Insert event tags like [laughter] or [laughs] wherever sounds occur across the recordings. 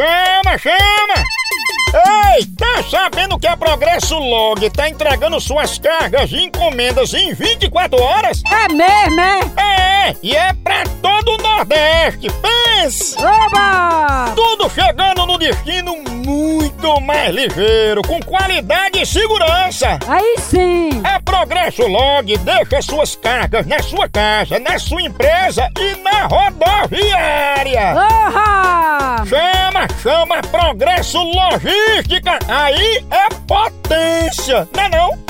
chama, chama! Ei, tá sabendo que a Progresso Log tá entregando suas cargas e encomendas em 24 horas? É mesmo, é? É, e é pra todo o Nordeste, pense! Oba! Tudo chegando no destino muito mais ligeiro, com qualidade e segurança! Aí sim! Progresso Log deixa suas cargas na sua casa, na sua empresa e na rodoviária! Oha! Chama, chama Progresso Logística! Aí é potência, não é não?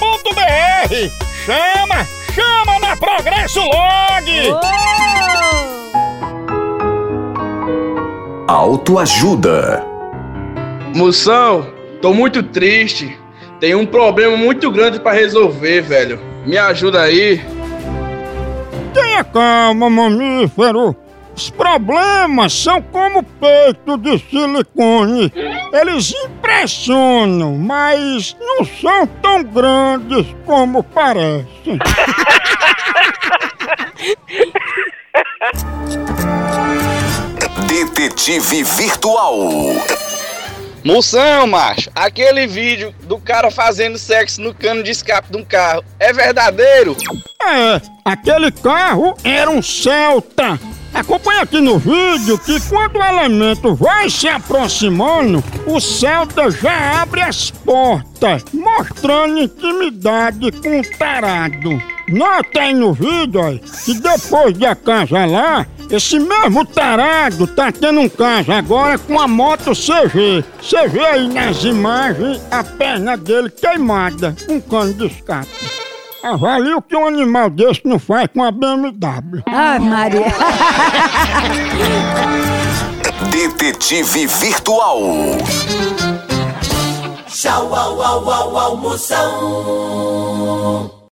progressolog.com.br. Chama, chama na Progresso Log. Oh! Autoajuda. Moção, tô muito triste. Tem um problema muito grande pra resolver, velho. Me ajuda aí. Tenha calma, mamífero. Os problemas são como peito de silicone. Eles impressionam, mas não são tão grandes como parecem. Detetive Virtual. Moção, macho, aquele vídeo do cara fazendo sexo no cano de escape de um carro é verdadeiro? É, aquele carro era um Celta. Acompanha aqui no vídeo que quando o elemento vai se aproximando, o Celta já abre as portas, mostrando intimidade com o tarado. Nota aí no vídeo ó, que depois de acasalar, esse mesmo tarado tá tendo um caso agora com a moto CG. Você vê aí nas imagens a perna dele queimada um cano de escape. Avalie o que um animal desse não faz com a BMW. Ai, Maria! [laughs] Detetive Virtual. Tchau, au, au, au, au, Moção.